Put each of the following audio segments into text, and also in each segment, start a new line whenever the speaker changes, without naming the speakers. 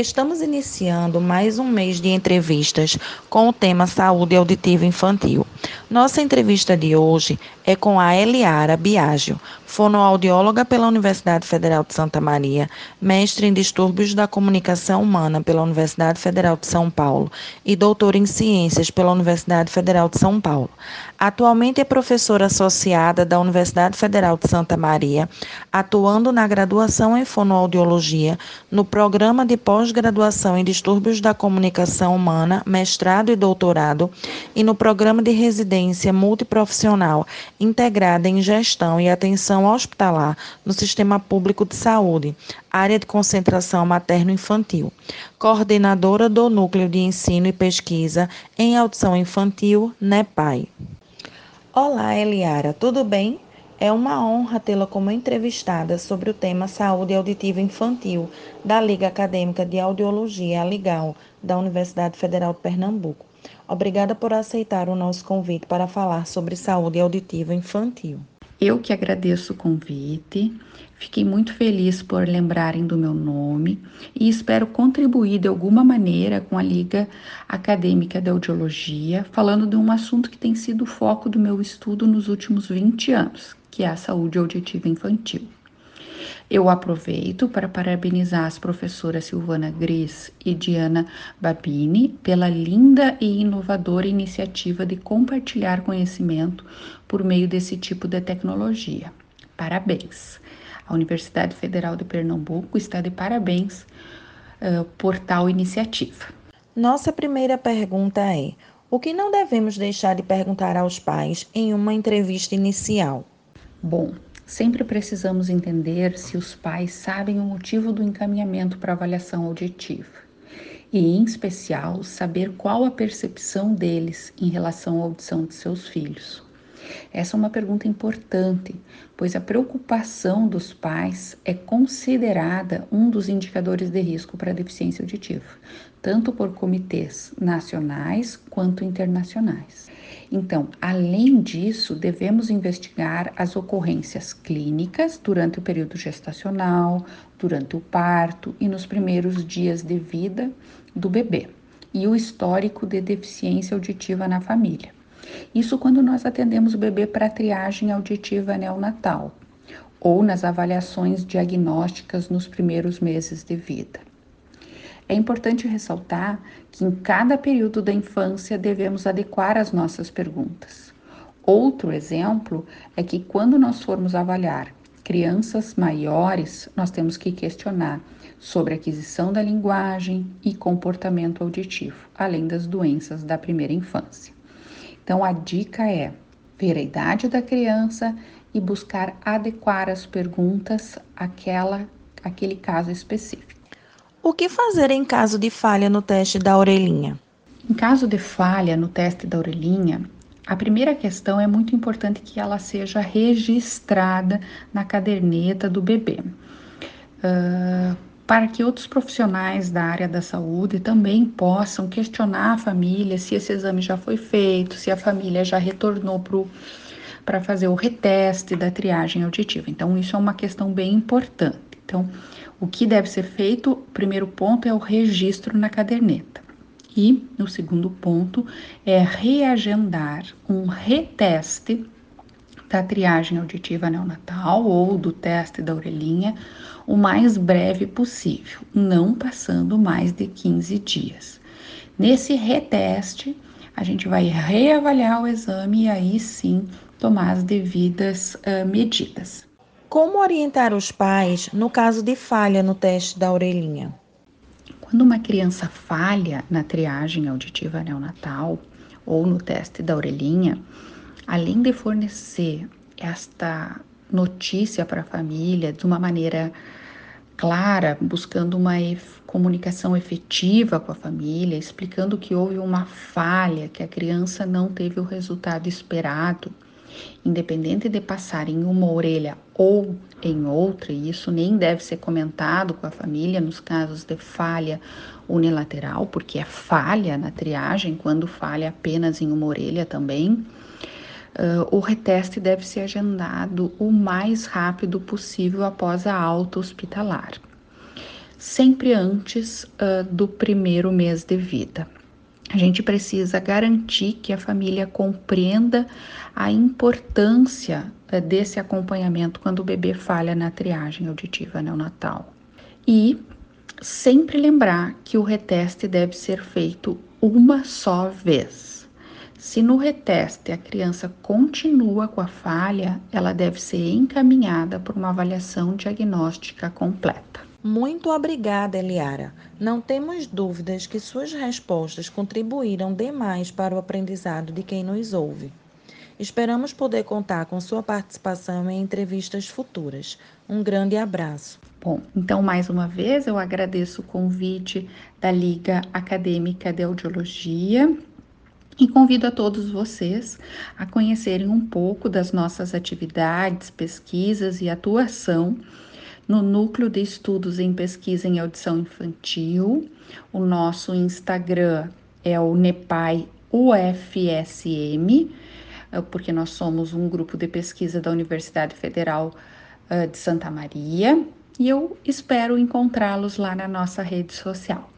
Estamos iniciando mais um mês de entrevistas com o tema Saúde Auditiva Infantil. Nossa entrevista de hoje é com a Eliara Biagio, fonoaudióloga pela Universidade Federal de Santa Maria, mestre em distúrbios da comunicação humana pela Universidade Federal de São Paulo e doutora em ciências pela Universidade Federal de São Paulo. Atualmente é professora associada da Universidade Federal de Santa Maria, atuando na graduação em fonoaudiologia no programa de pós-graduação em distúrbios da comunicação humana, mestrado e doutorado, e no programa de residência multiprofissional integrada em gestão e atenção hospitalar no Sistema Público de Saúde, área de concentração materno-infantil, coordenadora do Núcleo de Ensino e Pesquisa em Audição Infantil, NEPAI. Olá, Eliara, tudo bem? É uma honra tê-la como entrevistada sobre o tema Saúde Auditiva Infantil da Liga Acadêmica de Audiologia, Ligal, da Universidade Federal de Pernambuco. Obrigada por aceitar o nosso convite para falar sobre saúde auditiva infantil.
Eu que agradeço o convite, fiquei muito feliz por lembrarem do meu nome e espero contribuir de alguma maneira com a Liga Acadêmica de Audiologia, falando de um assunto que tem sido o foco do meu estudo nos últimos 20 anos, que é a saúde auditiva infantil. Eu aproveito para parabenizar as professoras Silvana Gris e Diana Babini pela linda e inovadora iniciativa de compartilhar conhecimento por meio desse tipo de tecnologia. Parabéns! A Universidade Federal de Pernambuco está de parabéns uh, por tal iniciativa.
Nossa primeira pergunta é: o que não devemos deixar de perguntar aos pais em uma entrevista inicial?
Bom, Sempre precisamos entender se os pais sabem o motivo do encaminhamento para avaliação auditiva e, em especial, saber qual a percepção deles em relação à audição de seus filhos. Essa é uma pergunta importante, pois a preocupação dos pais é considerada um dos indicadores de risco para deficiência auditiva, tanto por comitês nacionais quanto internacionais. Então, além disso, devemos investigar as ocorrências clínicas durante o período gestacional, durante o parto e nos primeiros dias de vida do bebê, e o histórico de deficiência auditiva na família. Isso quando nós atendemos o bebê para triagem auditiva neonatal ou nas avaliações diagnósticas nos primeiros meses de vida. É importante ressaltar que em cada período da infância devemos adequar as nossas perguntas. Outro exemplo é que quando nós formos avaliar crianças maiores, nós temos que questionar sobre aquisição da linguagem e comportamento auditivo, além das doenças da primeira infância. Então a dica é ver a idade da criança e buscar adequar as perguntas àquela, àquele caso específico.
O que fazer em caso de falha no teste da orelhinha?
Em caso de falha no teste da orelhinha, a primeira questão é muito importante que ela seja registrada na caderneta do bebê. Uh, para que outros profissionais da área da saúde também possam questionar a família se esse exame já foi feito, se a família já retornou para fazer o reteste da triagem auditiva. Então, isso é uma questão bem importante. Então, o que deve ser feito? Primeiro ponto é o registro na caderneta. E o segundo ponto é reagendar um reteste da triagem auditiva neonatal ou do teste da orelhinha o mais breve possível, não passando mais de 15 dias. Nesse reteste, a gente vai reavaliar o exame e aí sim tomar as devidas uh, medidas.
Como orientar os pais no caso de falha no teste da orelhinha?
Quando uma criança falha na triagem auditiva neonatal ou no teste da orelhinha, além de fornecer esta notícia para a família de uma maneira clara, buscando uma comunicação efetiva com a família, explicando que houve uma falha, que a criança não teve o resultado esperado independente de passar em uma orelha ou em outra, e isso nem deve ser comentado com a família nos casos de falha unilateral, porque é falha na triagem, quando falha apenas em uma orelha também. Uh, o reteste deve ser agendado o mais rápido possível após a alta hospitalar. sempre antes uh, do primeiro mês de vida. A gente precisa garantir que a família compreenda a importância uh, desse acompanhamento quando o bebê falha na triagem auditiva neonatal. E sempre lembrar que o reteste deve ser feito uma só vez. Se no reteste a criança continua com a falha, ela deve ser encaminhada para uma avaliação diagnóstica completa.
Muito obrigada, Eliara. Não temos dúvidas que suas respostas contribuíram demais para o aprendizado de quem nos ouve. Esperamos poder contar com sua participação em entrevistas futuras. Um grande abraço.
Bom, então mais uma vez eu agradeço o convite da Liga Acadêmica de Audiologia e convido a todos vocês a conhecerem um pouco das nossas atividades, pesquisas e atuação no Núcleo de Estudos em Pesquisa em Audição Infantil. O nosso Instagram é o NEPAI UFSM, eh, porque nós somos um grupo de pesquisa da Universidade Federal eh, de Santa Maria e eu espero encontrá-los lá na nossa rede social.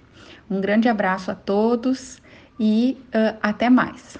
Um grande abraço a todos e uh, até mais.